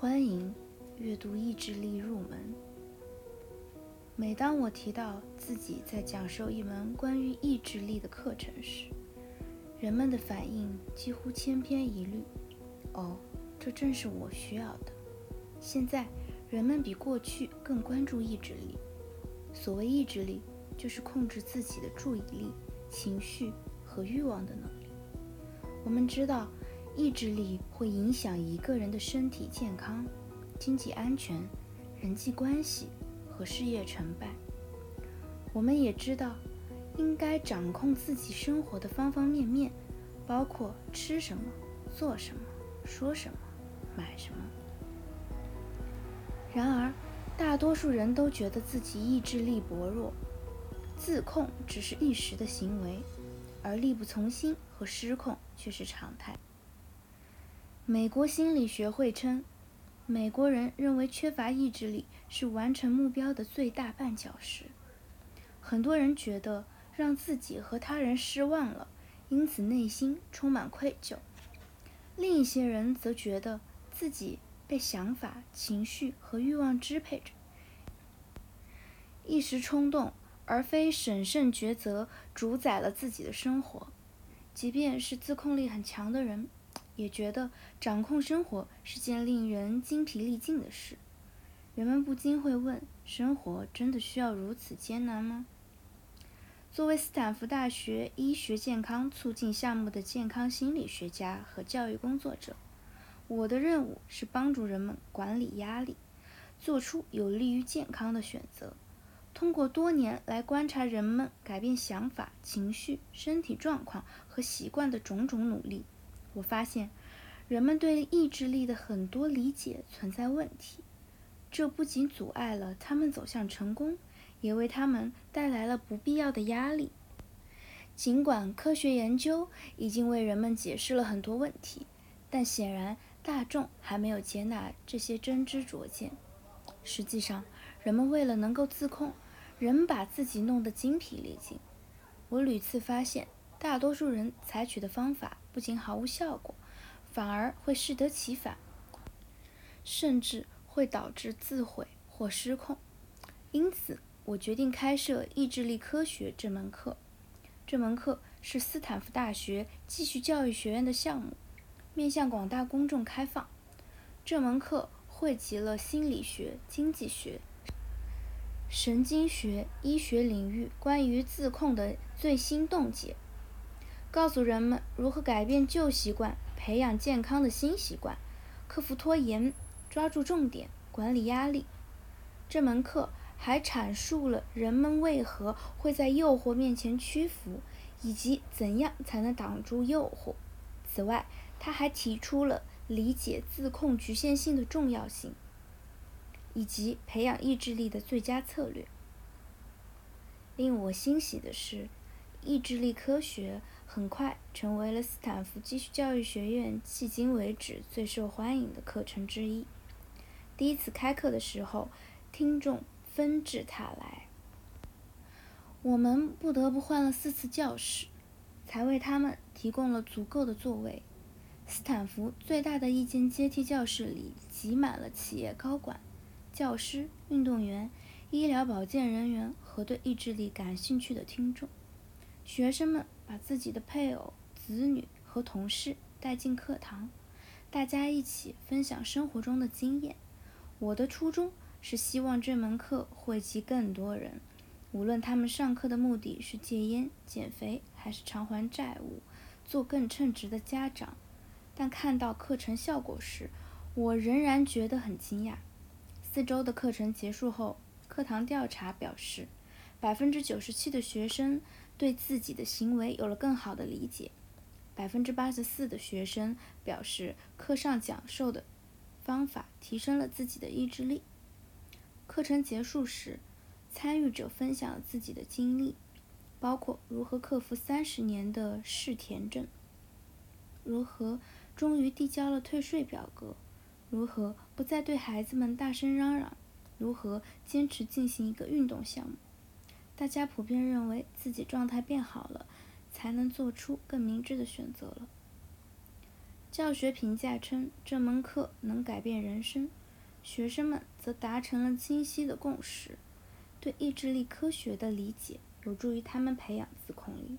欢迎阅读意志力入门。每当我提到自己在讲授一门关于意志力的课程时，人们的反应几乎千篇一律。哦，这正是我需要的。现在，人们比过去更关注意志力。所谓意志力，就是控制自己的注意力、情绪和欲望的能力。我们知道，意志力会影响一个人的身体健康、经济安全、人际关系和事业成败。我们也知道，应该掌控自己生活的方方面面，包括吃什么、做什么、说什么、买什么。然而，大多数人都觉得自己意志力薄弱，自控只是一时的行为，而力不从心和失控却是常态。美国心理学会称，美国人认为缺乏意志力是完成目标的最大绊脚石。很多人觉得让自己和他人失望了，因此内心充满愧疚；另一些人则觉得自己。被想法、情绪和欲望支配着，一时冲动而非审慎抉择主宰了自己的生活。即便是自控力很强的人，也觉得掌控生活是件令人精疲力尽的事。人们不禁会问：生活真的需要如此艰难吗？作为斯坦福大学医学健康促进项目的健康心理学家和教育工作者。我的任务是帮助人们管理压力，做出有利于健康的选择。通过多年来观察人们改变想法、情绪、身体状况和习惯的种种努力，我发现，人们对意志力的很多理解存在问题。这不仅阻碍了他们走向成功，也为他们带来了不必要的压力。尽管科学研究已经为人们解释了很多问题，但显然。大众还没有接纳这些真知灼见。实际上，人们为了能够自控，仍把自己弄得精疲力尽。我屡次发现，大多数人采取的方法不仅毫无效果，反而会适得其反，甚至会导致自毁或失控。因此，我决定开设意志力科学这门课。这门课是斯坦福大学继续教育学院的项目。面向广大公众开放。这门课汇集了心理学、经济学、神经学、医学领域关于自控的最新洞见，告诉人们如何改变旧习惯，培养健康的新习惯，克服拖延，抓住重点，管理压力。这门课还阐述了人们为何会在诱惑面前屈服，以及怎样才能挡住诱惑。此外，他还提出了理解自控局限性的重要性，以及培养意志力的最佳策略。令我欣喜的是，意志力科学很快成为了斯坦福继续教育学院迄今为止最受欢迎的课程之一。第一次开课的时候，听众纷至沓来，我们不得不换了四次教室，才为他们提供了足够的座位。斯坦福最大的一间阶梯教室里挤满了企业高管、教师、运动员、医疗保健人员和对意志力感兴趣的听众。学生们把自己的配偶、子女和同事带进课堂，大家一起分享生活中的经验。我的初衷是希望这门课惠及更多人，无论他们上课的目的是戒烟、减肥，还是偿还债务、做更称职的家长。但看到课程效果时，我仍然觉得很惊讶。四周的课程结束后，课堂调查表示，百分之九十七的学生对自己的行为有了更好的理解，百分之八十四的学生表示课上讲授的方法提升了自己的意志力。课程结束时，参与者分享了自己的经历，包括如何克服三十年的嗜甜症，如何。终于递交了退税表格，如何不再对孩子们大声嚷嚷？如何坚持进行一个运动项目？大家普遍认为自己状态变好了，才能做出更明智的选择了。教学评价称这门课能改变人生，学生们则达成了清晰的共识。对意志力科学的理解有助于他们培养自控力，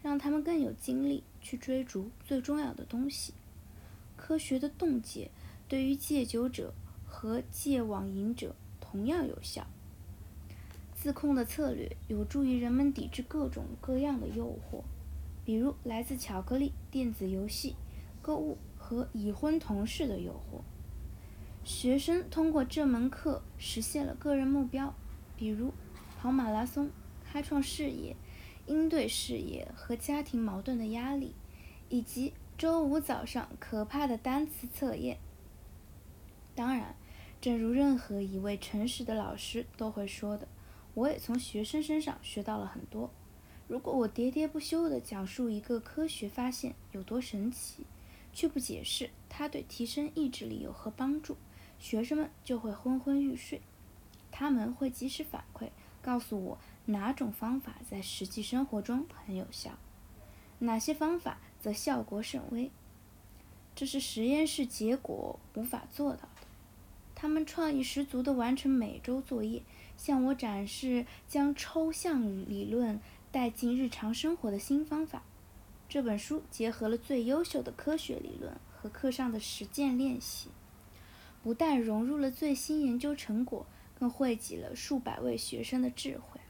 让他们更有精力去追逐最重要的东西。科学的洞见对于戒酒者和戒网瘾者同样有效。自控的策略有助于人们抵制各种各样的诱惑，比如来自巧克力、电子游戏、购物和已婚同事的诱惑。学生通过这门课实现了个人目标，比如跑马拉松、开创事业、应对事业和家庭矛盾的压力，以及周五早上可怕的单词测验。当然，正如任何一位诚实的老师都会说的。我也从学生身上学到了很多。如果我喋喋不休地讲述一个科学发现有多神奇，却不解释它对提升意志力有何帮助，学生们就会昏昏欲睡。他们会及时反馈，告诉我哪种方法在实际生活中很有效，哪些方法则效果甚微。这是实验室结果无法做到的。他们创意十足地完成每周作业。向我展示将抽象理论带进日常生活的新方法。这本书结合了最优秀的科学理论和课上的实践练习，不但融入了最新研究成果，更汇集了数百位学生的智慧。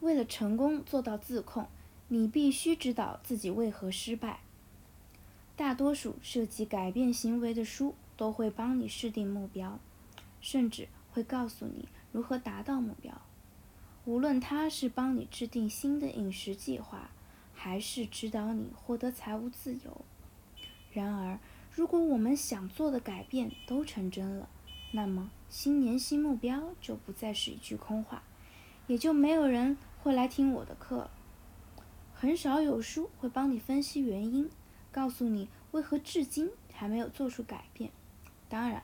为了成功做到自控，你必须知道自己为何失败。大多数涉及改变行为的书都会帮你设定目标。甚至会告诉你如何达到目标，无论他是帮你制定新的饮食计划，还是指导你获得财务自由。然而，如果我们想做的改变都成真了，那么新年新目标就不再是一句空话，也就没有人会来听我的课。很少有书会帮你分析原因，告诉你为何至今还没有做出改变。当然，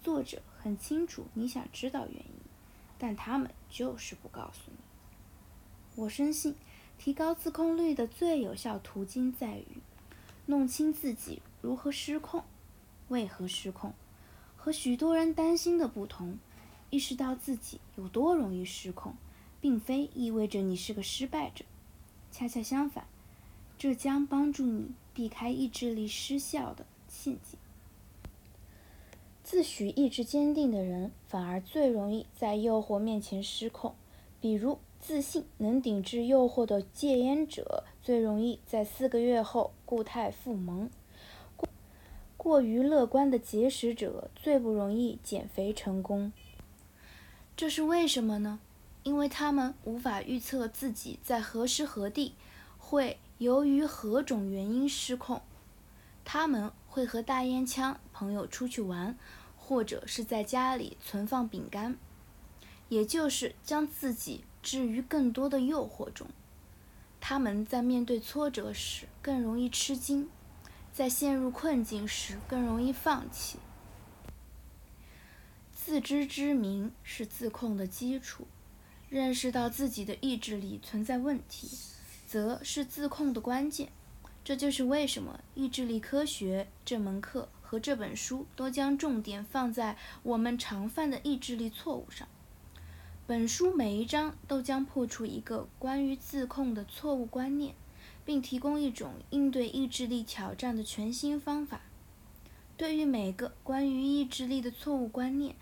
作者。很清楚你想知道原因，但他们就是不告诉你。我深信，提高自控力的最有效途径在于弄清自己如何失控，为何失控。和许多人担心的不同，意识到自己有多容易失控，并非意味着你是个失败者。恰恰相反，这将帮助你避开意志力失效的陷阱。自诩意志坚定的人，反而最容易在诱惑面前失控。比如，自信能顶制诱惑的戒烟者，最容易在四个月后固态复萌；过过于乐观的节食者，最不容易减肥成功。这是为什么呢？因为他们无法预测自己在何时何地会由于何种原因失控。他们会和大烟枪朋友出去玩。或者是在家里存放饼干，也就是将自己置于更多的诱惑中。他们在面对挫折时更容易吃惊，在陷入困境时更容易放弃。自知之明是自控的基础，认识到自己的意志力存在问题，则是自控的关键。这就是为什么意志力科学这门课。和这本书都将重点放在我们常犯的意志力错误上。本书每一章都将破除一个关于自控的错误观念，并提供一种应对意志力挑战的全新方法。对于每个关于意志力的错误观念，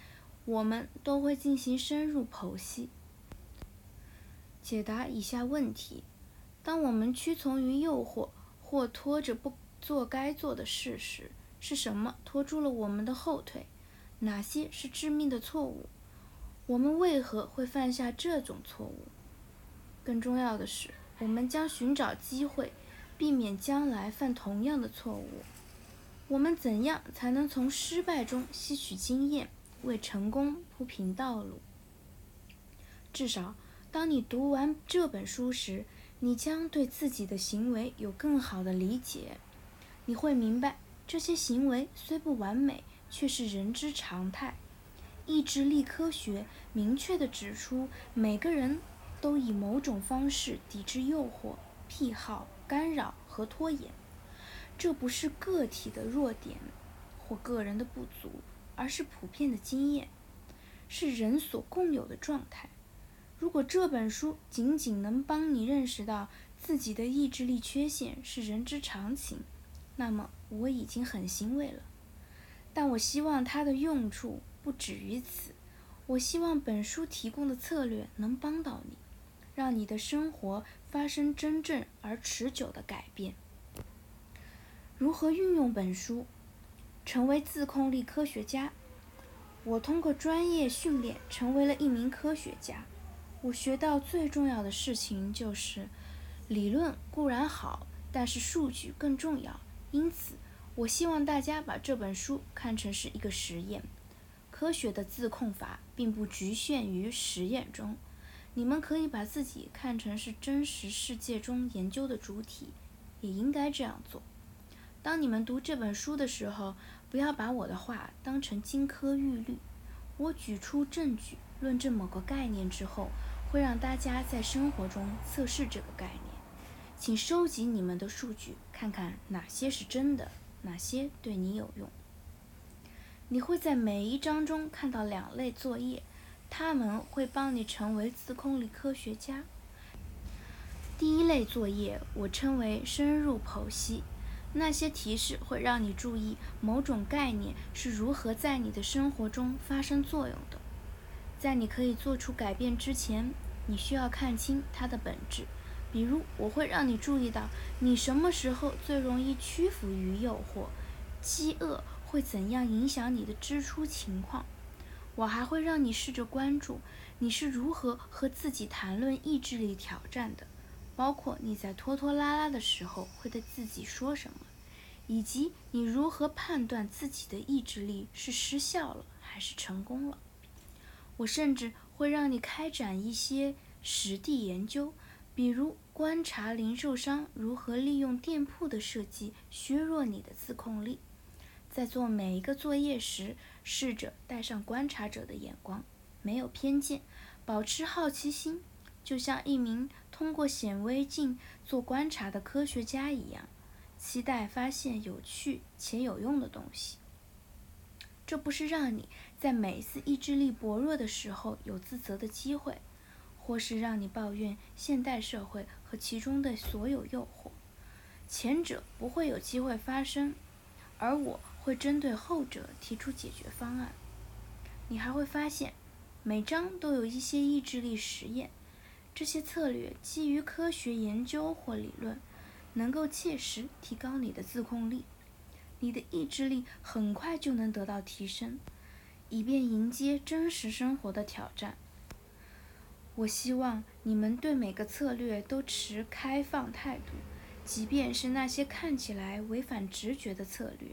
我们都会进行深入剖析，解答以下问题：当我们屈从于诱惑或拖着不做该做的事时，是什么拖住了我们的后腿？哪些是致命的错误？我们为何会犯下这种错误？更重要的是，我们将寻找机会，避免将来犯同样的错误。我们怎样才能从失败中吸取经验，为成功铺平道路？至少，当你读完这本书时，你将对自己的行为有更好的理解。你会明白。这些行为虽不完美，却是人之常态。意志力科学明确地指出，每个人都以某种方式抵制诱惑、癖好、干扰和拖延。这不是个体的弱点或个人的不足，而是普遍的经验，是人所共有的状态。如果这本书仅仅能帮你认识到自己的意志力缺陷是人之常情，那么我已经很欣慰了。但我希望它的用处不止于此。我希望本书提供的策略能帮到你，让你的生活发生真正而持久的改变。如何运用本书，成为自控力科学家？我通过专业训练成为了一名科学家。我学到最重要的事情就是，理论固然好，但是数据更重要。因此，我希望大家把这本书看成是一个实验。科学的自控法并不局限于实验中，你们可以把自己看成是真实世界中研究的主体，也应该这样做。当你们读这本书的时候，不要把我的话当成金科玉律。我举出证据论证某个概念之后，会让大家在生活中测试这个概念。请收集你们的数据，看看哪些是真的，哪些对你有用。你会在每一章中看到两类作业，他们会帮你成为自控力科学家。第一类作业我称为深入剖析，那些提示会让你注意某种概念是如何在你的生活中发生作用的。在你可以做出改变之前，你需要看清它的本质。比如，我会让你注意到你什么时候最容易屈服于诱惑、饥饿。会怎样影响你的支出情况？我还会让你试着关注你是如何和自己谈论意志力挑战的，包括你在拖拖拉拉的时候会对自己说什么，以及你如何判断自己的意志力是失效了还是成功了。我甚至会让你开展一些实地研究，比如观察零售商如何利用店铺的设计削弱你的自控力。在做每一个作业时，试着带上观察者的眼光，没有偏见，保持好奇心，就像一名通过显微镜做观察的科学家一样，期待发现有趣且有用的东西。这不是让你在每次意志力薄弱的时候有自责的机会，或是让你抱怨现代社会和其中的所有诱惑。前者不会有机会发生，而我。会针对后者提出解决方案。你还会发现，每章都有一些意志力实验，这些策略基于科学研究或理论，能够切实提高你的自控力。你的意志力很快就能得到提升，以便迎接真实生活的挑战。我希望你们对每个策略都持开放态度，即便是那些看起来违反直觉的策略。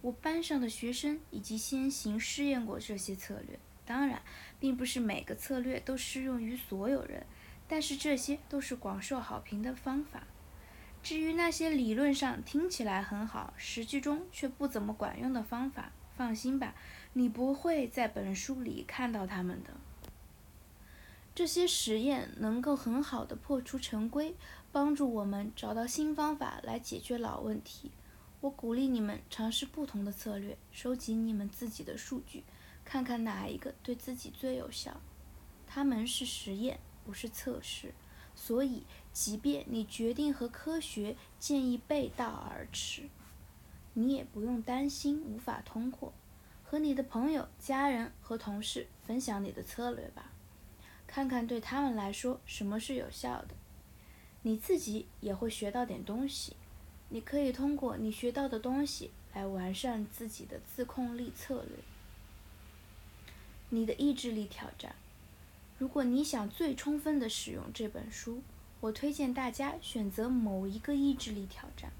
我班上的学生已经先行试验过这些策略，当然，并不是每个策略都适用于所有人，但是这些都是广受好评的方法。至于那些理论上听起来很好，实际中却不怎么管用的方法，放心吧，你不会在本书里看到他们的。这些实验能够很好的破除陈规，帮助我们找到新方法来解决老问题。我鼓励你们尝试不同的策略，收集你们自己的数据，看看哪一个对自己最有效。他们是实验，不是测试，所以即便你决定和科学建议背道而驰，你也不用担心无法通过。和你的朋友、家人和同事分享你的策略吧，看看对他们来说什么是有效的，你自己也会学到点东西。你可以通过你学到的东西来完善自己的自控力策略。你的意志力挑战。如果你想最充分的使用这本书，我推荐大家选择某一个意志力挑战，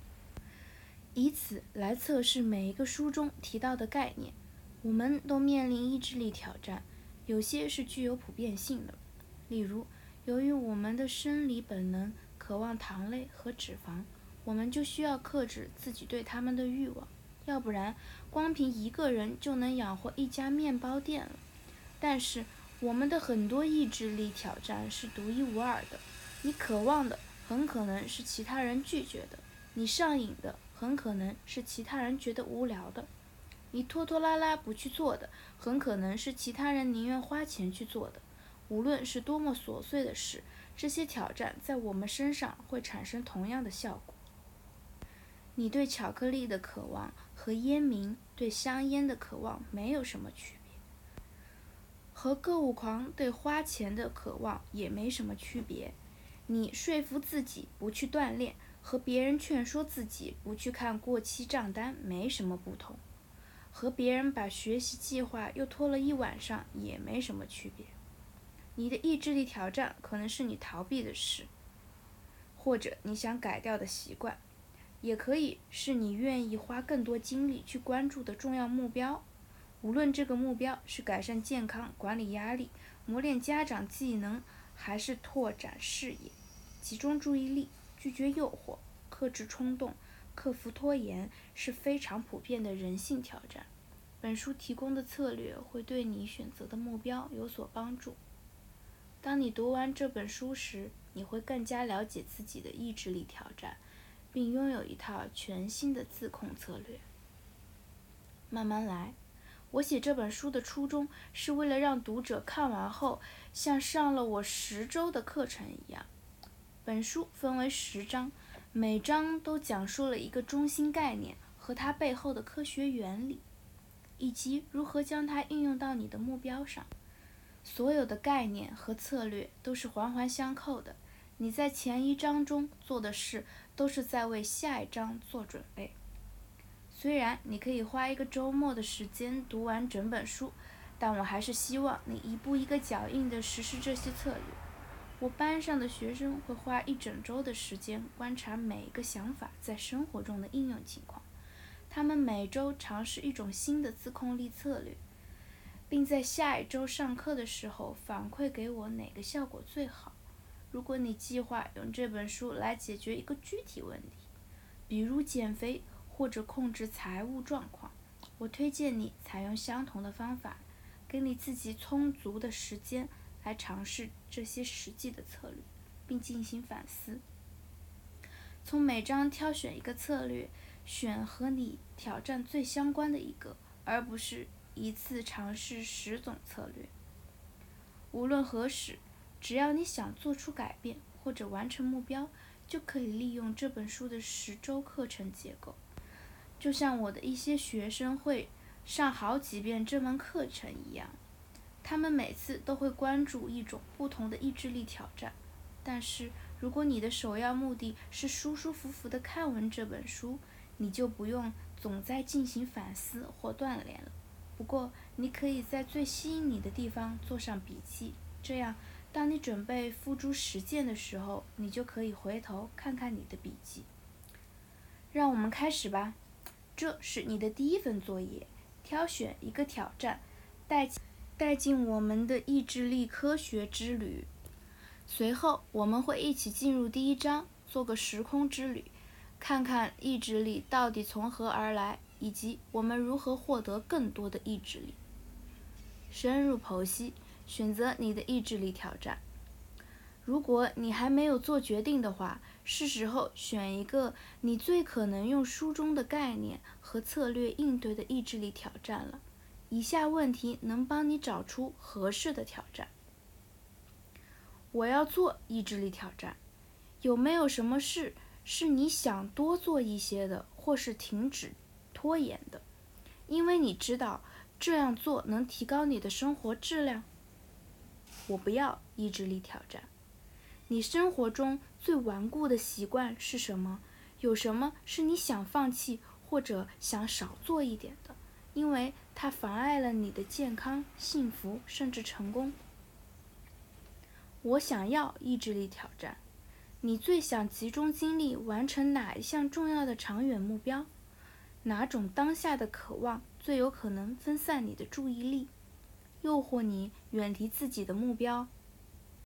以此来测试每一个书中提到的概念。我们都面临意志力挑战，有些是具有普遍性的，例如，由于我们的生理本能渴望糖类和脂肪。我们就需要克制自己对他们的欲望，要不然光凭一个人就能养活一家面包店了。但是我们的很多意志力挑战是独一无二的，你渴望的很可能是其他人拒绝的，你上瘾的很可能是其他人觉得无聊的；你拖拖拉拉不去做的，很可能是其他人宁愿花钱去做的。无论是多么琐碎的事，这些挑战在我们身上会产生同样的效果。你对巧克力的渴望和烟民对香烟的渴望没有什么区别，和购物狂对花钱的渴望也没什么区别。你说服自己不去锻炼，和别人劝说自己不去看过期账单没什么不同，和别人把学习计划又拖了一晚上也没什么区别。你的意志力挑战可能是你逃避的事，或者你想改掉的习惯，也可以是你愿意花更多精力去关注的重要目标。无论这个目标是改善健康、管理压力、磨练家长技能，还是拓展视野、集中注意力、拒绝诱惑、克制冲动、克服拖延，是非常普遍的人性挑战。本书提供的策略会对你选择的目标有所帮助。当你读完这本书时，你会更加了解自己的意志力挑战，并拥有一套全新的自控策略。慢慢来。我写这本书的初衷是为了让读者看完后像上了我十周的课程一样。本书分为十章，每章都讲述了一个中心概念和它背后的科学原理，以及如何将它应用到你的目标上。所有的概念和策略都是环环相扣的。你在前一章中做的事，都是在为下一章做准备。虽然你可以花一个周末的时间读完整本书，但我还是希望你一步一个脚印地实施这些策略。我班上的学生会花一整周的时间观察每一个想法在生活中的应用情况。他们每周尝试一种新的自控力策略。并在下一周上课的时候反馈给我哪个效果最好。如果你计划用这本书来解决一个具体问题，比如减肥或者控制财务状况，我推荐你采用相同的方法，给你自己充足的时间来尝试这些实际的策略，并进行反思。从每章挑选一个策略，选和你挑战最相关的一个，而不是。一次尝试十种策略。无论何时，只要你想做出改变或者完成目标，就可以利用这本书的十周课程结构。就像我的一些学生会上好几遍这门课程一样，他们每次都会关注一种不同的意志力挑战。但是，如果你的首要目的是舒舒服服地看完这本书，你就不用总在进行反思或锻炼了。不过，你可以在最吸引你的地方做上笔记，这样，当你准备付诸实践的时候，你就可以回头看看你的笔记。让我们开始吧，这是你的第一份作业：挑选一个挑战，带带进我们的意志力科学之旅。随后，我们会一起进入第一章，做个时空之旅，看看意志力到底从何而来。以及我们如何获得更多的意志力？深入剖析，选择你的意志力挑战。如果你还没有做决定的话，是时候选一个你最可能用书中的概念和策略应对的意志力挑战了。以下问题能帮你找出合适的挑战。我要做意志力挑战，有没有什么事是你想多做一些的，或是停止？拖延的，因为你知道这样做能提高你的生活质量。我不要意志力挑战。你生活中最顽固的习惯是什么？有什么是你想放弃或者想少做一点的？因为它妨碍了你的健康、幸福甚至成功。我想要意志力挑战。你最想集中精力完成哪一项重要的长远目标？哪种当下的渴望最有可能分散你的注意力，诱惑你远离自己的目标？